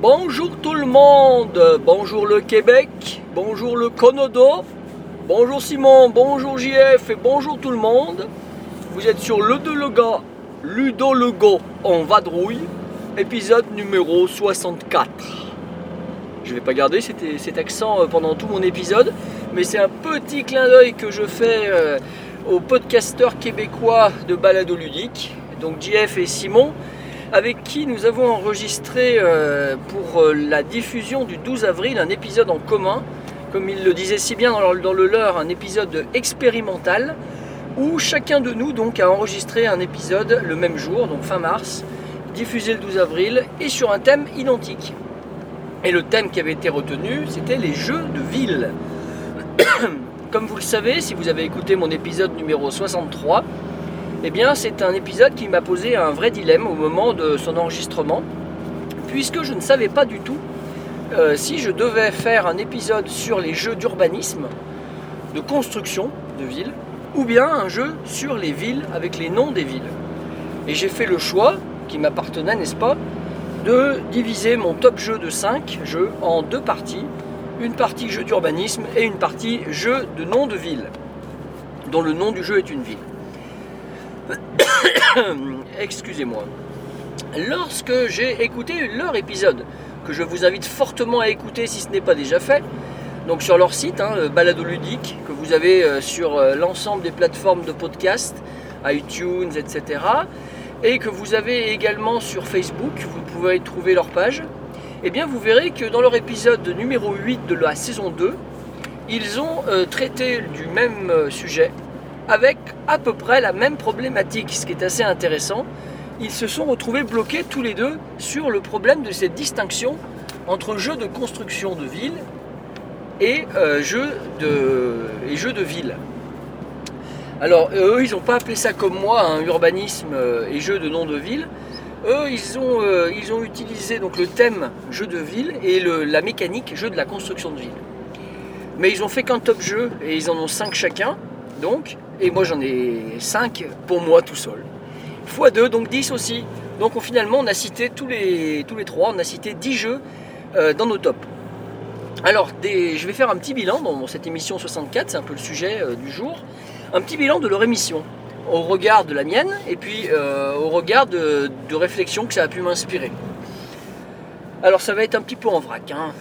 Bonjour tout le monde, bonjour le Québec, bonjour le Canada, bonjour Simon, bonjour JF et bonjour tout le monde. Vous êtes sur le de le gars, Ludo le gars en vadrouille, épisode numéro 64. Je vais pas garder cet, accent euh, pendant tout mon épisode, mais c'est un petit clin d'œil que je fais euh, aux podcasteurs québécois de balado ludique, donc JF et Simon, avec qui nous avons enregistré euh, pour la diffusion du 12 avril un épisode en commun, comme il le disait si bien dans le, leur, un épisode expérimental, où chacun de nous donc a enregistré un épisode le même jour, donc fin mars, diffusé le 12 avril, et sur un thème identique. Et le thème qui avait été retenu, c'était les jeux de ville. Comme vous le savez, si vous avez écouté mon épisode numéro 63, eh bien c'est un épisode qui m'a posé un vrai dilemme au moment de son enregistrement, puisque je ne savais pas du tout euh, si je devais faire un épisode sur les jeux d'urbanisme, de construction de villes, ou bien un jeu sur les villes avec les noms des villes. Et j'ai fait le choix, qui m'appartenait, n'est-ce pas, de diviser mon top jeu de 5 jeux en deux parties. Une partie jeu d'urbanisme et une partie jeu de nom de ville, dont le nom du jeu est une ville. Excusez-moi. Lorsque j'ai écouté leur épisode, que je vous invite fortement à écouter si ce n'est pas déjà fait, donc sur leur site, hein, Balado Ludique, que vous avez euh, sur euh, l'ensemble des plateformes de podcast, iTunes, etc. Et que vous avez également sur Facebook, vous pouvez trouver leur page. Et bien vous verrez que dans leur épisode numéro 8 de la saison 2, ils ont euh, traité du même euh, sujet avec à peu près la même problématique, ce qui est assez intéressant. Ils se sont retrouvés bloqués tous les deux sur le problème de cette distinction entre jeux de construction de ville et euh, jeux de, et jeux de ville. Alors eux, ils n'ont pas appelé ça comme moi, un urbanisme euh, et jeux de nom de ville. Eux, ils ont, euh, ils ont utilisé donc le thème jeu de ville et la mécanique jeu de la construction de ville. Mais ils ont fait qu'un top jeu et ils en ont 5 chacun, donc, et moi j'en ai 5 pour moi tout seul. X 2, donc 10 aussi. Donc on- finalement, on a cité tous les, tous trois, on a cité 10 jeux euh, dans nos tops. Alors, je vais faire un petit bilan dans cette émission 64, c'est un peu le sujet euh, du jour. Un petit bilan de leur émission, au regard de la mienne et puis euh, au regard de, de réflexions que ça a pu m'inspirer. Alors, ça va être un petit peu en vrac. hein.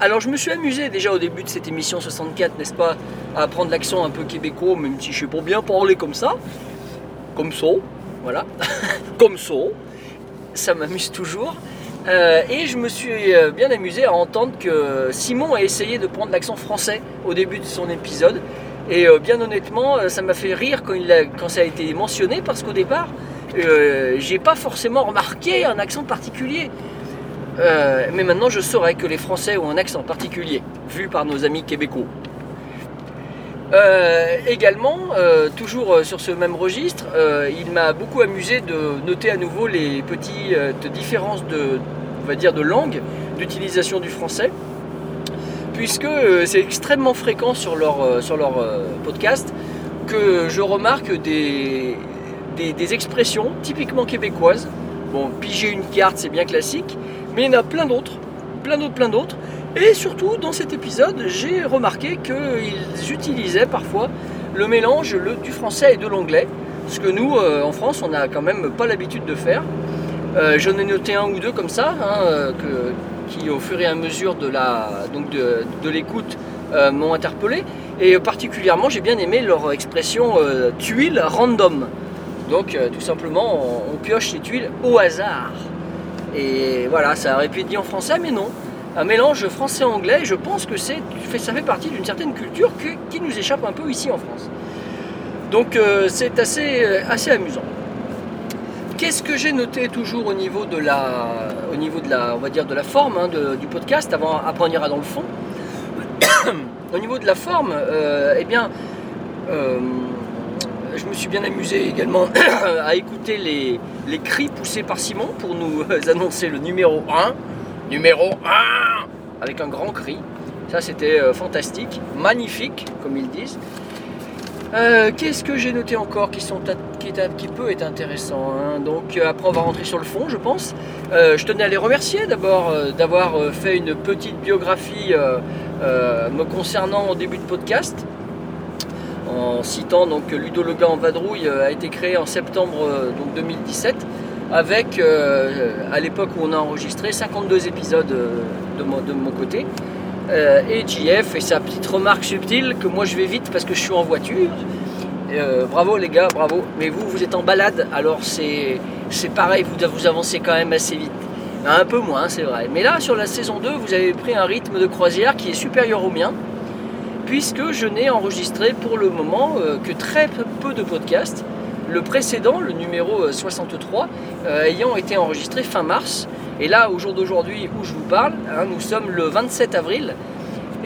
Alors, je me suis amusé déjà au début de cette émission 64, n'est-ce pas, à prendre l'accent un peu québécois, même si je sais pas bien parler comme ça. Comme ça, voilà. comme ça. Ça m'amuse toujours. Euh, et je me suis euh, bien amusé à entendre que Simon a essayé de prendre l'accent français au début de son épisode. Et euh, bien honnêtement, ça m'a fait rire quand, ça a été mentionné parce qu'au départ, euh, j'ai pas forcément remarqué un accent particulier. Mais maintenant, je saurais que les Français ont un accent particulier, vu par nos amis québécois. Euh, également, euh, toujours euh, sur ce même registre, il m'a beaucoup amusé de noter à nouveau les petites différences de, on va dire, de langue, d'utilisation du français, puisque c'est extrêmement fréquent sur leur, sur leur podcast que je remarque des, des expressions typiquement québécoises. Bon, piger une carte, c'est bien classique, mais il y en a plein d'autres, plein d'autres, plein d'autres. Et surtout, dans cet épisode, j'ai remarqué qu'ils utilisaient parfois le mélange du français et de l'anglais, ce que nous, euh, en France, on n'a quand même pas l'habitude de faire. Euh, J'en ai noté un ou deux comme ça, hein, euh, qui au fur et à mesure de l'écoute m'ont interpellé. Et particulièrement, j'ai bien aimé leur expression tuile random. Donc, tout simplement, on, on pioche les tuiles au hasard. Et voilà, ça aurait pu être dit en français, mais non. Un mélange français-anglais, je pense que c'est, ça fait partie d'une certaine culture qui nous échappe un peu ici en France. Donc euh, c'est assez, euh, assez amusant. Qu'est-ce que j'ai noté toujours au niveau de la, au niveau de la, forme hein, du podcast avant, après on ira dans le fond? au niveau de la forme, euh, eh bien, je me me suis bien amusé également à écouter les, les cris poussés par Simon pour nous annoncer le numéro 1. Numéro 1 Avec un grand cri. Ça, c'était euh, fantastique, magnifique, comme ils disent. Euh, Qu'est-ce que j'ai noté encore qui, sont, qui, est, qui peut être intéressant hein Donc, euh, après, on va rentrer sur le fond, je pense. Je tenais à les remercier d'abord d'avoir fait une petite biographie me concernant au début de podcast en citant donc Ludo Lega en vadrouille a été créé en septembre donc 2017 avec à l'époque où on a enregistré 52 épisodes de mon, de mon côté euh, et JF et sa petite remarque subtile que moi je vais vite parce que je suis en voiture. Euh, bravo les gars bravo. Mais vous vous êtes en balade alors c'est pareil vous, vous avancez quand même assez vite. Un peu moins c'est vrai. Mais là sur la saison 2 vous avez pris un rythme de croisière qui est supérieur au mien puisque je n'ai enregistré pour le moment euh, que très peu de podcasts. Le précédent, le numéro 63, euh, ayant été enregistré fin mars. Et là, au jour d'aujourd'hui où je vous parle, hein, nous sommes le 27 avril.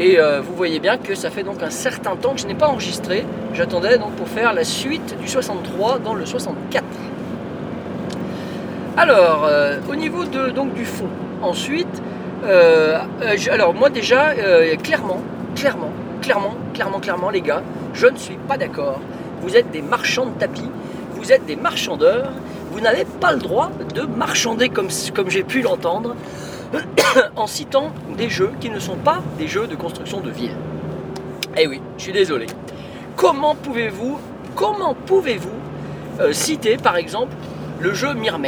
Et euh, vous voyez bien que ça fait donc un certain temps que je n'ai pas enregistré. J'attendais donc pour faire la suite du 63 dans le 64. Alors, euh, au niveau de, donc, du fond, ensuite, euh, euh, alors moi déjà, euh, clairement, clairement, clairement, clairement, clairement, les gars, je ne suis pas d'accord. Vous êtes des marchands de tapis, vous êtes des marchandeurs, vous n'avez pas le droit de marchander comme, comme j'ai pu l'entendre en citant des jeux qui ne sont pas des jeux de construction de ville. Eh oui, je suis désolé. Comment pouvez-vous, comment pouvez-vous euh, citer par exemple le jeu Myrmes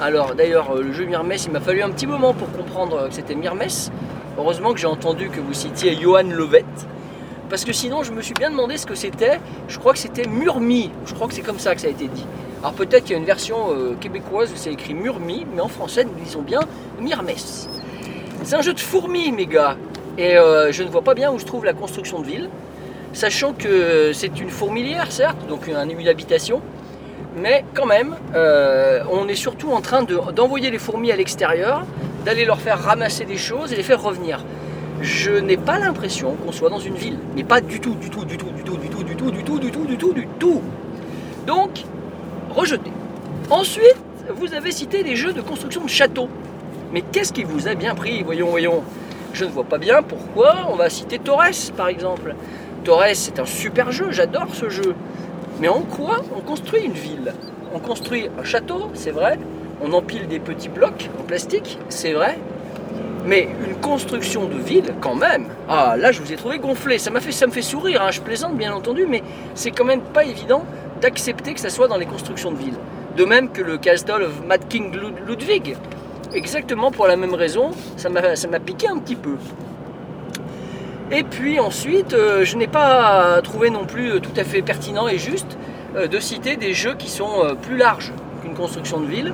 Alors d'ailleurs, euh, le jeu Myrmes, il m'a fallu un petit moment pour comprendre euh, que c'était Myrmes. Heureusement que j'ai entendu que vous citiez Johan Lovett. Parce que sinon, je me suis bien demandé ce que c'était. Je crois que c'était Murmi. Je crois que c'est comme ça que ça a été dit. Alors peut-être qu'il y a une version euh, québécoise où c'est écrit Murmi, mais en français, nous disons bien Myrmes. C'est un jeu de fourmis, mes gars. Et euh, je ne vois pas bien où se trouve la construction de ville. Sachant que c'est une fourmilière, certes, donc un une habitation. Mais quand même, euh, on est surtout en train de- d'envoyer les fourmis à l'extérieur, d'aller leur faire ramasser des choses et les faire revenir. Je n'ai pas l'impression qu'on soit dans une ville. Mais pas du tout, du tout, du tout, du tout, du tout, du tout, du tout, du tout, du tout, du tout. Donc, rejeté. Ensuite, vous avez cité des jeux de construction de châteaux. Mais qu'est-ce qui vous a bien pris Voyons, voyons. Je ne vois pas bien pourquoi on va citer Torres, par exemple. Torres, c'est un super jeu, j'adore ce jeu. Mais en quoi on construit une ville? On construit un château, c'est vrai. On empile des petits blocs en plastique, c'est vrai. Mais une construction de ville, quand même. Ah, là, je vous ai trouvé gonflé. Ça fait, ça me fait sourire. hein. Je plaisante, bien entendu, mais c'est quand même pas évident d'accepter que ça soit dans les constructions de ville. De même que le Castle of Mad King Lud- Ludwig. Exactement pour la même raison, ça m'a piqué un petit peu. Et puis ensuite, euh, je n'ai pas trouvé non plus euh, tout à fait pertinent et juste euh, de citer des jeux qui sont plus larges qu'une construction de ville.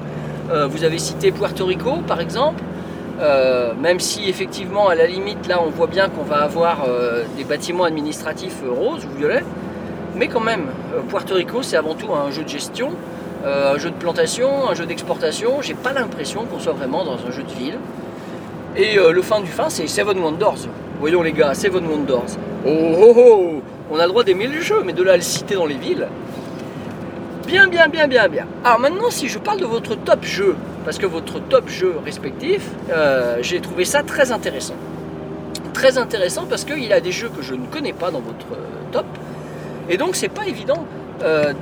Vous avez cité Puerto Rico par exemple, Euh, même si effectivement à la limite là on voit bien qu'on va avoir euh, des bâtiments administratifs euh, roses ou violets, mais quand même, Puerto Rico c'est avant tout un jeu de gestion, un jeu de plantation, un jeu d'exportation. J'ai pas l'impression qu'on soit vraiment dans un jeu de ville. Et le fin du fin, c'est Seven Wonders. Voyons les gars, Seven Wonders. Oh oh oh On a le droit d'aimer le jeu, mais de là à le citer dans les villes. Bien, bien, bien, bien, bien. Alors maintenant, si je parle de votre top jeu, parce que votre top jeu respectif, euh, j'ai trouvé ça très intéressant. Très intéressant parce qu'il a des jeux que je ne connais pas dans votre euh, top. Et donc, c'est pas évident. euh,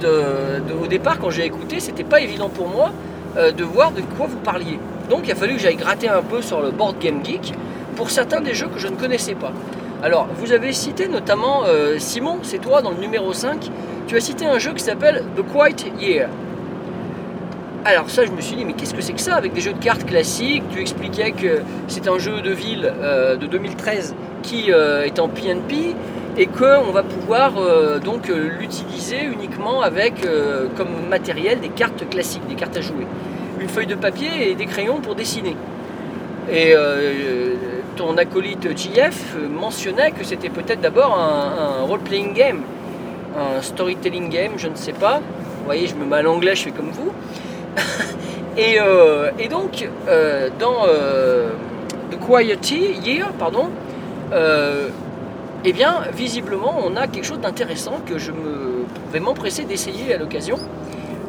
au départ, quand j'ai écouté, c'était pas évident pour moi de voir de quoi vous parliez. Donc il a fallu que j'aille gratter un peu sur le board Game Geek pour certains des jeux que je ne connaissais pas. Alors vous avez cité notamment, euh, Simon, c'est toi dans le numéro 5, tu as cité un jeu qui s'appelle The Quiet Year. Alors ça je me suis dit mais qu'est-ce que c'est que ça avec des jeux de cartes classiques? Tu expliquais que c'est un jeu de ville euh, de 2013 qui euh, est en PNP et qu'on va pouvoir donc l'utiliser uniquement avec comme matériel des cartes classiques, des cartes à jouer. Une feuille de papier et des crayons pour dessiner. Et ton acolyte JF mentionnait que c'était peut-être d'abord un, role-playing game, un storytelling game, je ne sais pas. Vous voyez, je me mets à l'anglais, je fais comme vous. et, euh, et donc, euh, dans euh, The Quiet Year, pardon, euh, eh bien, visiblement, on a quelque chose d'intéressant que je me vais m'empresser d'essayer à l'occasion.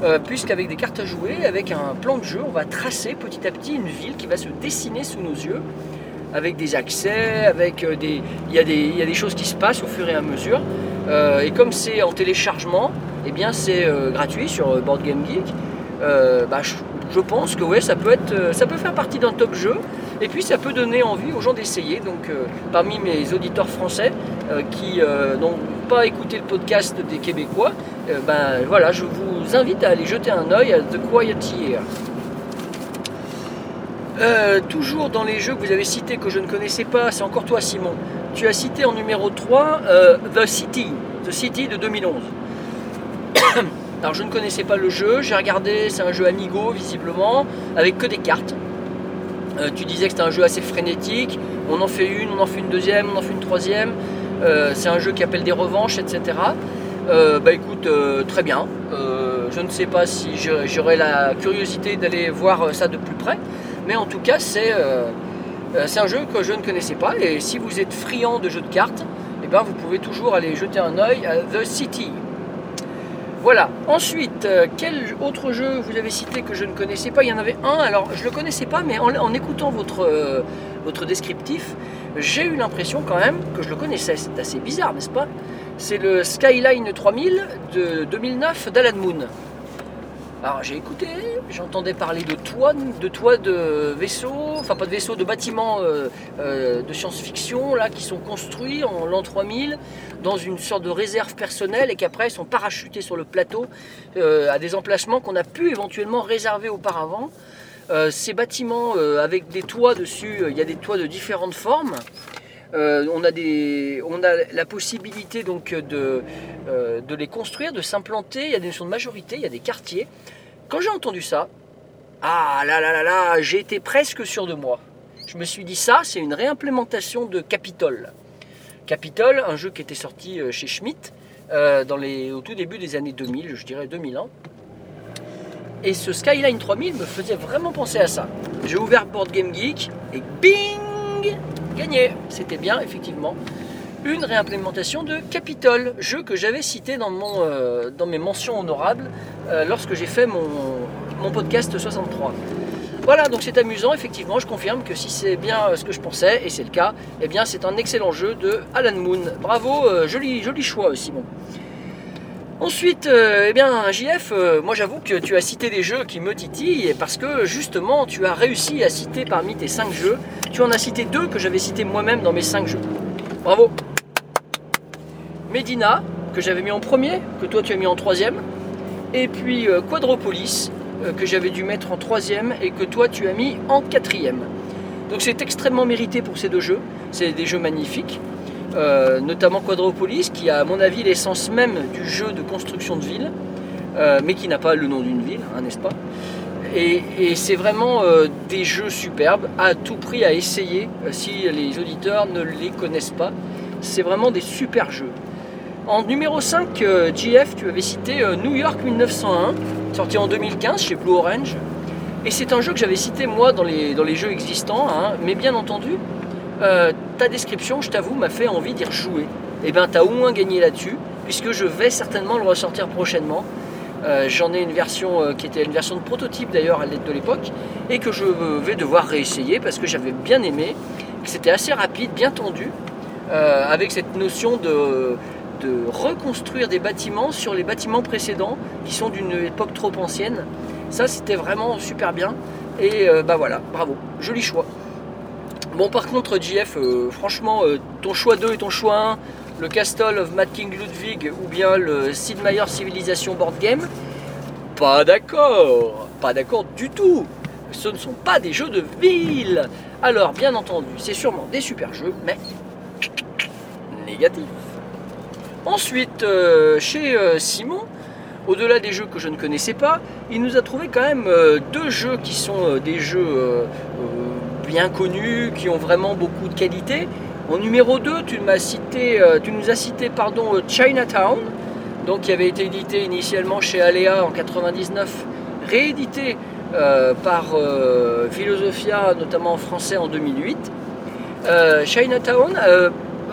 Euh, puisqu'avec des cartes à jouer, avec un plan de jeu, on va tracer petit à petit une ville qui va se dessiner sous nos yeux, avec des accès, avec euh, des... Il y, a des, il y a des choses qui se passent au fur et à mesure. Euh, et comme c'est en téléchargement, eh bien c'est gratuit sur Board Game Geek. Bah, je, je, pense que ouais, ça peut être, ça peut faire partie d'un top jeu. Et puis ça peut donner envie aux gens d'essayer. Donc parmi mes auditeurs français qui n'ont pas écouté le podcast des Québécois, ben voilà, je vous invite à aller jeter un oeil à The Quiet Year. Euh, toujours dans les jeux que vous avez cités que je ne connaissais pas, c'est encore toi Simon. Tu as cité en numéro 3 euh, The City, The City de 2011. Alors je ne connaissais pas le jeu, j'ai regardé, c'est un jeu Amigo visiblement, avec que des cartes. Euh, tu disais que c'était un jeu assez frénétique, on en fait une, on en fait une deuxième, on en fait une troisième. c'est un jeu qui appelle des revanches, etc. bah écoute, très bien. je ne sais pas si j'aurai la curiosité d'aller voir ça de plus près. Mais en tout cas, euh, euh, c'est un jeu que je ne connaissais pas. Et si vous êtes friand de jeux de cartes, eh ben, vous pouvez toujours aller jeter un oeil à The City. Voilà. Ensuite, euh, quel autre jeu vous avez cité que je ne connaissais pas? Il y en avait un, alors je ne le connaissais pas, mais en, écoutant votre, votre descriptif, j'ai eu l'impression quand même que je le connaissais. C'est assez bizarre, n'est-ce pas? C'est le Skyline 3000 de 2009 d'Alan Moon. Alors j'ai écouté, j'entendais parler de toits, de toits de vaisseaux, enfin pas de vaisseaux, de bâtiments euh, euh, de science-fiction là qui sont construits en l'an 3000 dans une sorte de réserve personnelle et qu'après sont parachutés sur le plateau euh, à des emplacements qu'on a pu éventuellement réserver auparavant. ces bâtiments avec des toits dessus, il y a des toits de différentes formes. On, a des, on a la possibilité donc de, de les construire, de s'implanter. Il y a des notions de majorité, il y a des quartiers. Quand j'ai entendu ça, ah là là là là, j'ai été presque sûr de moi. Je me suis dit ça, c'est une réimplémentation de Capitol. Capitol, un jeu qui était sorti euh, chez euh, les, au tout début des années 2000, je dirais 2000 ans. Et ce Skyline 3000 me faisait vraiment penser à ça. J'ai ouvert Board Game Geek et bing Gagné C'était bien, effectivement une réimplémentation de Capitol, jeu que j'avais cité dans, mon, euh, dans mes mentions honorables euh, lorsque j'ai fait mon, mon, podcast 63. Voilà, donc c'est amusant, effectivement, je confirme que si c'est bien euh, ce que je pensais, et c'est le cas, eh bien c'est un excellent jeu de Alan Moon. Bravo, joli, joli choix Simon. Ensuite, eh bien, JF, moi j'avoue que tu as cité des jeux qui me titillent parce que justement tu as réussi à citer parmi tes 5 jeux, tu en as cité deux que j'avais cités moi-même dans mes 5 jeux. Bravo. Medina, que j'avais mis en premier, que toi tu as mis en troisième, et puis euh, Quadropolis, euh, que j'avais dû mettre en troisième et que toi tu as mis en quatrième. Donc c'est extrêmement mérité pour ces deux jeux, c'est des jeux magnifiques, euh, notamment Quadropolis, qui a à mon avis l'essence même du jeu de construction de ville, mais qui n'a pas le nom d'une ville, hein, n'est-ce pas? Et, c'est vraiment des jeux superbes, à tout prix à essayer si les auditeurs ne les connaissent pas. C'est vraiment des super jeux. En numéro 5, euh, GF, tu avais cité euh, New York 1901, sorti en 2015 chez Blue Orange. Et c'est un jeu que j'avais cité moi dans les, dans les jeux existants, hein. mais bien entendu, euh, ta description, je t'avoue, m'a fait envie d'y rejouer. Et eh bien, tu as au moins gagné là-dessus, puisque je vais certainement le ressortir prochainement. J'en ai une version qui était une version de prototype d'ailleurs à l'aide de l'époque, et que je vais devoir réessayer parce que j'avais bien aimé, que c'était assez rapide, bien tendu, avec cette notion de de reconstruire des bâtiments sur les bâtiments précédents qui sont d'une époque trop ancienne. Ça, c'était vraiment super bien. Et euh, bah voilà, bravo, joli choix. Bon, par contre, JF, euh, franchement, euh, ton choix 2 et ton choix 1, le Castle of Mad King Ludwig ou bien le Sid Meier Civilization Board Game, pas d'accord, pas d'accord du tout. Ce ne sont pas des jeux de ville. Alors, bien entendu, c'est sûrement des super jeux, mais négatif. Ensuite, euh, chez Simon, au-delà des jeux que je ne connaissais pas, il nous a trouvé quand même deux jeux qui sont des jeux bien connus, qui ont vraiment beaucoup de qualité. En numéro 2, tu, cité, tu nous as cité pardon, Chinatown, donc, qui avait été édité initialement chez Alea en 99, réédité par Philosophia, notamment en français en 2008. Chinatown,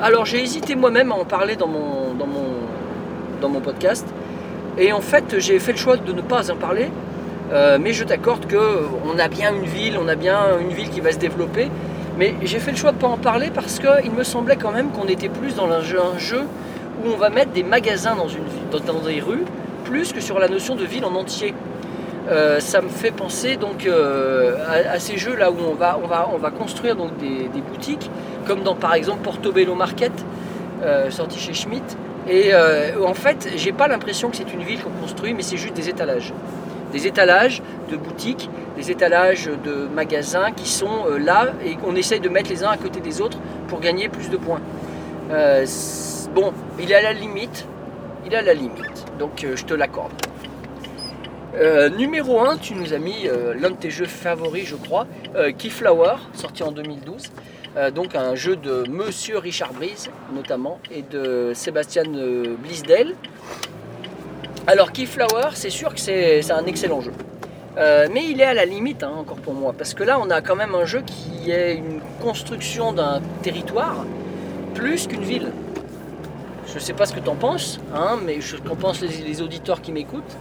alors j'ai hésité moi-même à en parler dans mon, dans, mon, dans mon podcast. Et en fait, j'ai fait le choix de ne pas en parler. Euh, mais je t'accorde qu'on a bien une ville, on a bien une ville qui va se développer. Mais j'ai fait le choix de ne pas en parler parce qu'il me semblait quand même qu'on était plus dans un jeu, où on va mettre des magasins dans, une, dans, des rues, plus que sur la notion de ville en entier. Euh, ça me fait penser donc euh, à, ces jeux là où on va, on va, on va construire des, boutiques, comme dans par exemple Portobello Market, sorti chez Schmidt. Et en fait, j'ai pas l'impression que c'est une ville qu'on construit, mais c'est juste des étalages. Des étalages de boutiques, des étalages de magasins qui sont là et qu'on essaye de mettre les uns à côté des autres pour gagner plus de points. bon, il est à la limite, il est à la limite, donc je te l'accorde. Euh, numéro 1, tu nous as mis euh, l'un de tes jeux favoris, je crois, euh, Keyflower, sorti en 2012. donc un jeu de Monsieur Richard Brise, notamment, et de Sébastien Blisdale. Alors Keyflower, c'est sûr que c'est un excellent jeu. mais il est à la limite, hein, encore pour moi, parce que là, on a quand même un jeu qui est une construction d'un territoire plus qu'une ville. Je ne sais pas ce que tu en penses, hein, mais je qu'en pensent les auditeurs qui m'écoutent.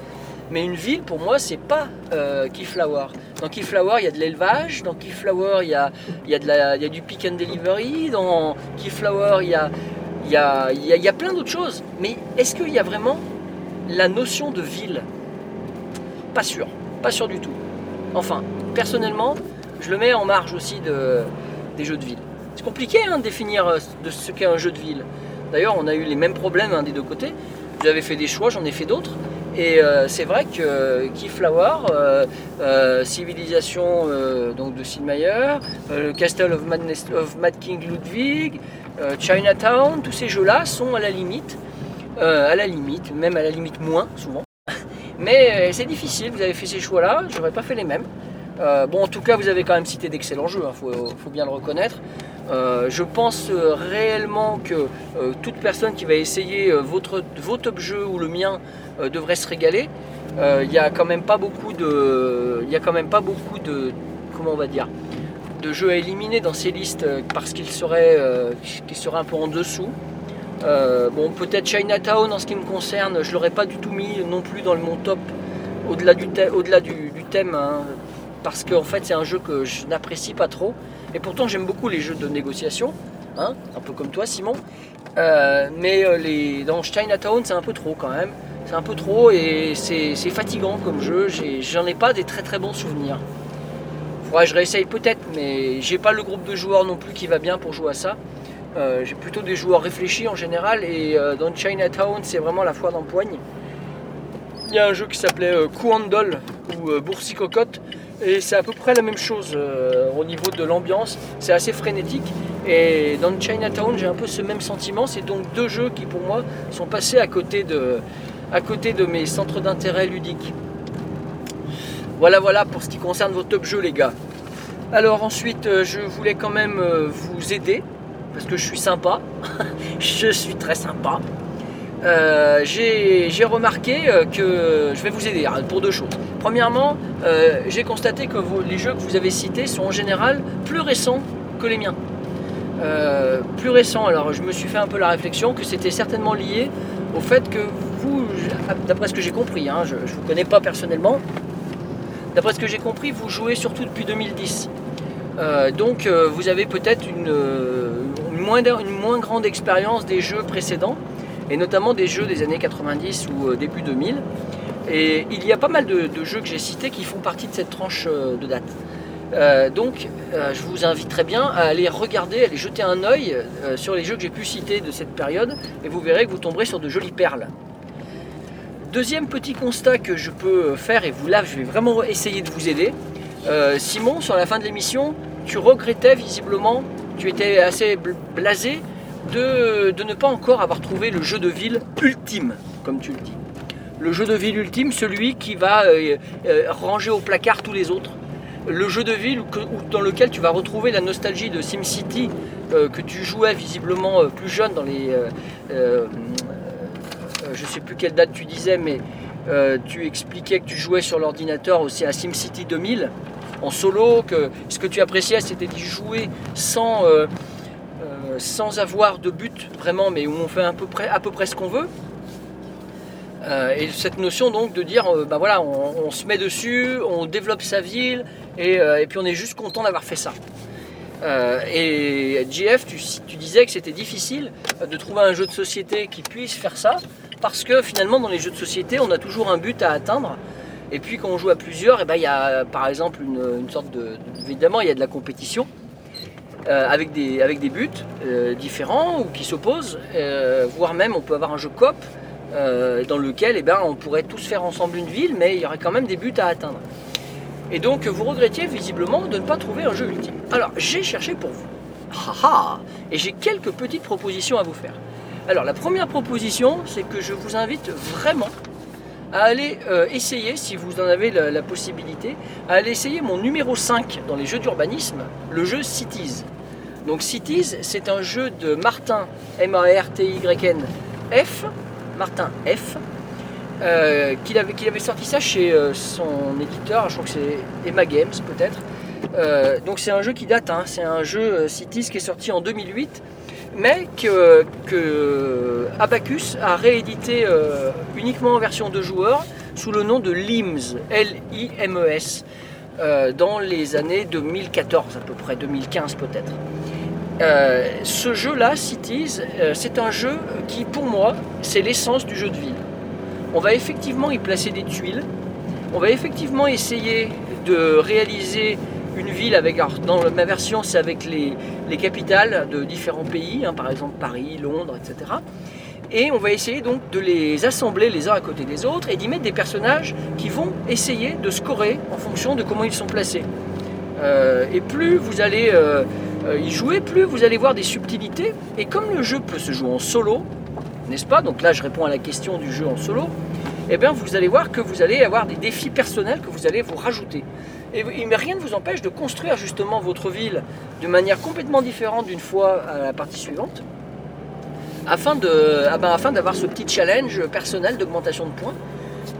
Mais une ville, pour moi, c'est pas euh, Keyflower. Dans Keyflower, il y a de l'élevage. Dans Keyflower, il y a, du pick and delivery. Dans Keyflower, il y a, y a, plein d'autres choses. Mais est-ce qu'il y a vraiment la notion de ville Pas sûr. Pas sûr du tout. Enfin, personnellement, je le mets en marge aussi de, des jeux de ville. C'est compliqué hein, de définir euh, ce qu'est un jeu de ville. D'ailleurs, on a eu les mêmes problèmes hein, des deux côtés. Vous avez fait des choix, j'en ai fait d'autres. Et euh, c'est vrai que Keyflower, euh, euh, Civilisation de Sid Meier, le Castle of, Mad King Ludwig, Chinatown, tous ces jeux-là sont à la limite, à la limite, même à la limite moins souvent. Mais c'est difficile, vous avez fait ces choix-là, j'aurais pas fait les mêmes. bon, en tout cas, vous avez quand même cité d'excellents jeux, il hein, faut, bien le reconnaître. je pense réellement que toute personne qui va essayer votre, votre top jeu ou le mien euh, devrait se régaler. Euh, il n'y a quand même pas beaucoup de, comment on va dire, de jeux à éliminer dans ces listes euh, parce qu'ils seraient, seraient un peu en dessous. Bon, peut-être Chinatown en ce qui me concerne, je l'aurais pas du tout mis non plus dans mon top au-delà du, thème, hein, parce qu'en fait c'est un jeu que je n'apprécie pas trop. Et pourtant j'aime beaucoup les jeux de négociation, hein, un peu comme toi Simon. mais les, dans Chinatown c'est un peu trop quand même. C'est un peu trop et c'est fatigant comme jeu. J'en ai, pas des très très bons souvenirs. Faudrait je réessaye peut-être, mais j'ai pas le groupe de joueurs non plus qui va bien pour jouer à ça. Euh, j'ai plutôt des joueurs réfléchis en général et euh, dans Chinatown c'est vraiment la foi d'empoigne. Il y a un jeu qui s'appelait euh, Kuandol ou Boursicocotte et c'est à peu près la même chose au niveau de l'ambiance. C'est assez frénétique et dans Chinatown j'ai un peu ce même sentiment. C'est donc deux jeux qui pour moi sont passés à côté de, à côté de mes centres d'intérêt ludiques. Voilà, voilà pour ce qui concerne vos top jeux, les gars. Alors ensuite, euh, je voulais quand même euh, vous aider parce que je suis sympa. je suis très sympa. Euh, j'ai remarqué que je vais vous aider pour deux choses. Premièrement, j'ai constaté que les jeux que vous avez cités sont en général plus récents que les miens. plus récents, alors je me suis fait un peu la réflexion que c'était certainement lié au fait que vous, d'après ce que j'ai compris, hein, je ne vous connais pas personnellement, d'après ce que j'ai compris, vous jouez surtout depuis 2010. Euh, donc euh, vous avez peut-être une, moins, une, moins, grande expérience des jeux précédents, et notamment des jeux des années 90 ou euh, début 2000. Et il y a pas mal de, jeux que j'ai cités qui font partie de cette tranche de date. Euh, donc, euh, je vous inviterai bien à aller regarder, à aller jeter un œil euh, sur les jeux que j'ai pu citer de cette période, et vous verrez que vous tomberez sur de jolies perles. Deuxième petit constat que je peux faire, et vous là, je vais vraiment essayer de vous aider. Simon, sur la fin de l'émission, tu regrettais visiblement, tu étais assez blasé de, ne pas encore avoir trouvé le jeu de ville ultime, comme tu le dis. Le jeu de ville ultime, celui qui va ranger au placard tous les autres le jeu de ville dans lequel tu vas retrouver la nostalgie de SimCity euh, que tu jouais visiblement euh, plus jeune dans les. Euh, je sais plus quelle date tu disais, mais tu expliquais que tu jouais sur l'ordinateur aussi à SimCity 2000 en solo, que ce que tu appréciais c'était d'y jouer sans, sans avoir de but vraiment, mais où on fait à peu près, à peu près ce qu'on veut. Euh, et cette notion donc de dire, ben voilà, on, se met dessus, on développe sa ville, et, puis on est juste content d'avoir fait ça. et JF, tu, disais que c'était difficile de trouver un jeu de société qui puisse faire ça, parce que finalement dans les jeux de société, on a toujours un but à atteindre. Et puis quand on joue à plusieurs, eh ben, il y a par exemple une, sorte de, Évidemment, il y a de la compétition. avec, des, avec des buts différents ou qui s'opposent, voire même on peut avoir un jeu COP euh, dans lequel eh ben, on pourrait tous faire ensemble une ville, mais il y aurait quand même des buts à atteindre. Et donc vous regrettiez visiblement de ne pas trouver un jeu ultime. Alors j'ai cherché pour vous. Et j'ai quelques petites propositions à vous faire. Alors la première proposition, c'est que je vous invite vraiment à aller euh, essayer, si vous en avez la, possibilité, à aller essayer mon numéro 5 dans les jeux d'urbanisme, le jeu Cities. Donc Cities, c'est un jeu de Martin, M-A-R-T-Y-N, F, Martin F, euh, qu'il avait, avait, sorti ça chez euh, son éditeur, je crois que c'est Emma Games peut-être. Euh, donc c'est un jeu qui date, hein. c'est un jeu Cities qui est sorti en 2008, mais que, Abacus a réédité uniquement en version de joueurs sous le nom de Lims, L-I-M-E-S, dans les années 2014 à peu près, 2015 peut-être. Euh, ce jeu-là, Cities, euh, c'est un jeu qui, pour moi, c'est l'essence du jeu de ville. On va effectivement y placer des tuiles. On va effectivement essayer de réaliser une ville avec, dans ma version, c'est avec les, capitales de différents pays, hein, par exemple Paris, Londres, etc. Et on va essayer donc de les assembler les uns à côté des autres et d'y mettre des personnages qui vont essayer de scorer en fonction de comment ils sont placés. Euh, et plus vous allez euh, y jouer, plus vous allez voir des subtilités. Et comme le jeu peut se jouer en solo, n'est-ce pas? Donc là, je réponds à la question du jeu en solo. Eh bien, vous allez voir que vous allez avoir des défis personnels que vous allez vous rajouter. Et, rien ne vous empêche de construire justement votre ville de manière complètement différente d'une fois à la partie suivante, afin ah ben, d'avoir ce petit challenge personnel d'augmentation de points.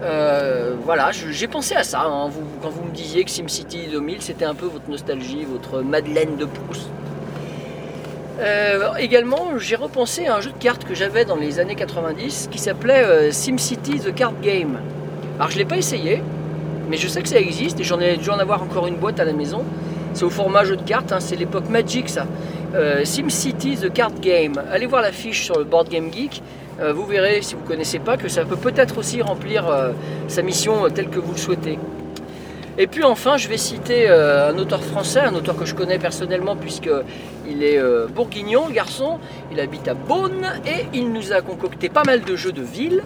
Euh, voilà, j'ai pensé à ça hein, quand vous me disiez que SimCity 2000 c'était un peu votre nostalgie, votre Madeleine de Proust. Euh, également, j'ai repensé à un jeu de cartes que j'avais dans les années 90 qui s'appelait euh, SimCity The Card Game. Alors, je ne l'ai pas essayé, mais je sais que ça existe et j'en ai dû en avoir encore une boîte à la maison. C'est au format jeu de cartes, hein, c'est l'époque Magic ça. Euh, SimCity The Card Game. Allez voir la fiche sur le Board Game Geek. vous verrez, si vous ne connaissez pas, que ça peut peut-être aussi remplir sa mission telle que vous le souhaitez. Et puis enfin, je vais citer euh, un auteur français, un auteur que je connais personnellement puisqu'il est euh, bourguignon, le garçon, il habite à Beaune et il nous a concocté pas mal de jeux de ville.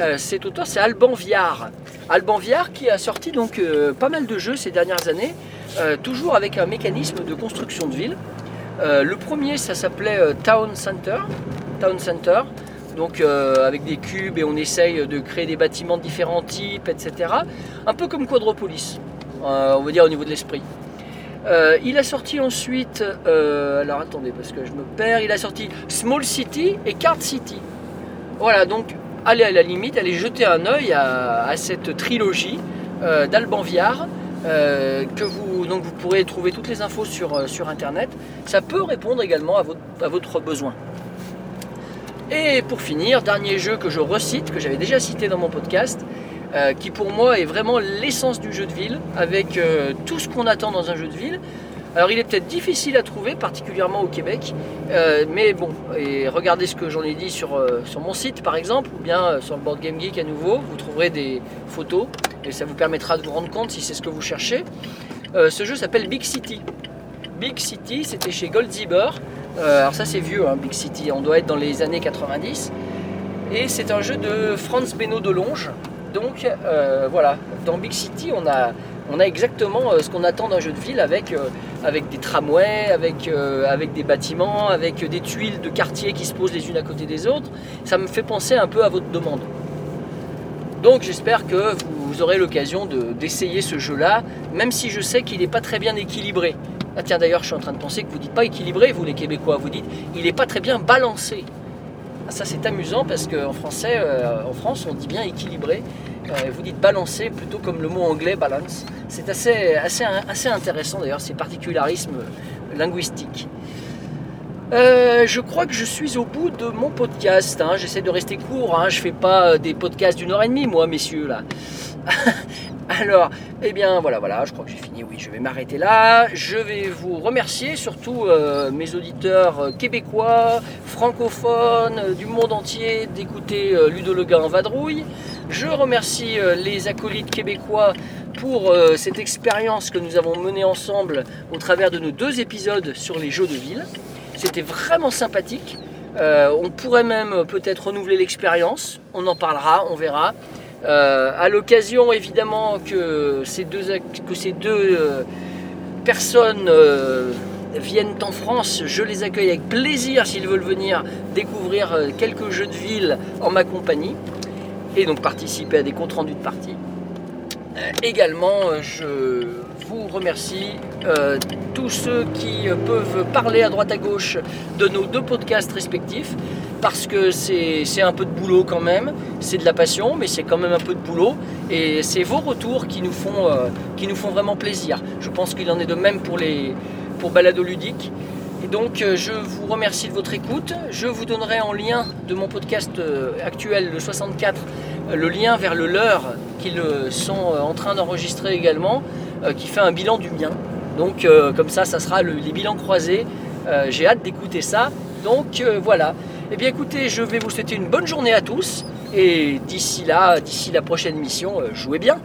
Euh, cet auteur, c'est Alban Viard. Alban Viard qui a sorti donc pas mal de jeux ces dernières années, toujours avec un mécanisme de construction de ville. le premier, ça s'appelait Town Center. Town Center donc avec des cubes et on essaye de créer des bâtiments de différents types, etc. Un peu comme Quadropolis. Euh, on va dire au niveau de l'esprit. Euh, il a sorti ensuite, euh, alors attendez parce que je me perds, il a sorti Small City et Card City. Voilà, donc allez à la limite, allez jeter un œil à, cette trilogie d'Alban Viard. que vous, donc vous pourrez trouver toutes les infos sur, sur internet. Ça peut répondre également à votre, à votre besoin. Et pour finir, dernier jeu que je recite, que j'avais déjà cité dans mon podcast, euh, qui pour moi est vraiment l'essence du jeu de ville, avec euh, tout ce qu'on attend dans un jeu de ville. Alors il est peut-être difficile à trouver, particulièrement au Québec, euh, mais bon, et regardez ce que j'en ai dit sur, mon site par exemple, ou bien sur le Board Game Geek à nouveau, vous trouverez des photos, et ça vous permettra de vous rendre compte si c'est ce que vous cherchez. ce jeu s'appelle Big City. Big City, c'était chez Gold alors ça c'est vieux, hein, Big City, on doit être dans les années 90. Et c'est un jeu de Franz Beno de Longe, donc euh, voilà, dans Big City, on a, exactement euh, ce qu'on attend d'un jeu de ville avec, euh, des tramways, avec, avec des bâtiments, avec des tuiles de quartier qui se posent les unes à côté des autres. Ça me fait penser un peu à votre demande. Donc j'espère que vous aurez l'occasion d'essayer ce jeu-là, même si je sais qu'il n'est pas très bien équilibré. Ah tiens d'ailleurs je suis en train de penser que vous dites pas équilibré, vous les Québécois, vous dites il n'est pas très bien balancé. Ça c'est amusant parce qu'en français, euh, en France, on dit bien équilibré. Euh, vous dites balancer plutôt comme le mot anglais balance. C'est assez, intéressant d'ailleurs, ces particularismes linguistiques. Euh, je crois que je suis au bout de mon podcast. hein. J'essaie de rester court. Hein. Je fais pas des podcasts d'une heure et demie, moi, messieurs, là. Alors, eh bien, voilà, voilà, je crois que j'ai fini. Oui, je vais m'arrêter là. Je vais vous remercier, surtout euh, mes auditeurs euh, québécois, francophones, euh, du monde entier, d'écouter Ludo en vadrouille. Je remercie les acolytes québécois pour cette expérience que nous avons menée ensemble au travers de nos deux épisodes sur les jeux de ville. C'était vraiment sympathique. On pourrait même peut-être renouveler l'expérience. On en parlera, on verra. Euh, à l'occasion, évidemment, que ces deux, que ces deux euh, personnes euh, viennent en France, je les accueille avec plaisir s'ils veulent venir découvrir euh, quelques jeux de ville en ma compagnie et donc participer à des comptes rendus de partie. Également, je vous remercie euh, tous ceux qui euh, peuvent parler à droite à gauche de nos deux podcasts respectifs parce que c'est un peu de boulot quand même, c'est de la passion, mais c'est quand même un peu de boulot et c'est vos retours qui nous font, euh, qui nous font vraiment plaisir. Je pense qu'il en est de même pour, les, pour Balado Ludique. Et donc je vous remercie de votre écoute. Je vous donnerai en lien de mon podcast actuel, le 64, euh, le lien vers le leur qu'ils sont en train d'enregistrer également, qui fait un bilan du mien. Donc euh, comme ça, ça sera le- les bilans croisés. Euh, J'ai hâte d'écouter ça. Donc euh, voilà. Eh bien écoutez, je vais vous souhaiter une bonne journée à tous. Et d'ici là, d'ici la prochaine mission, euh, jouez bien.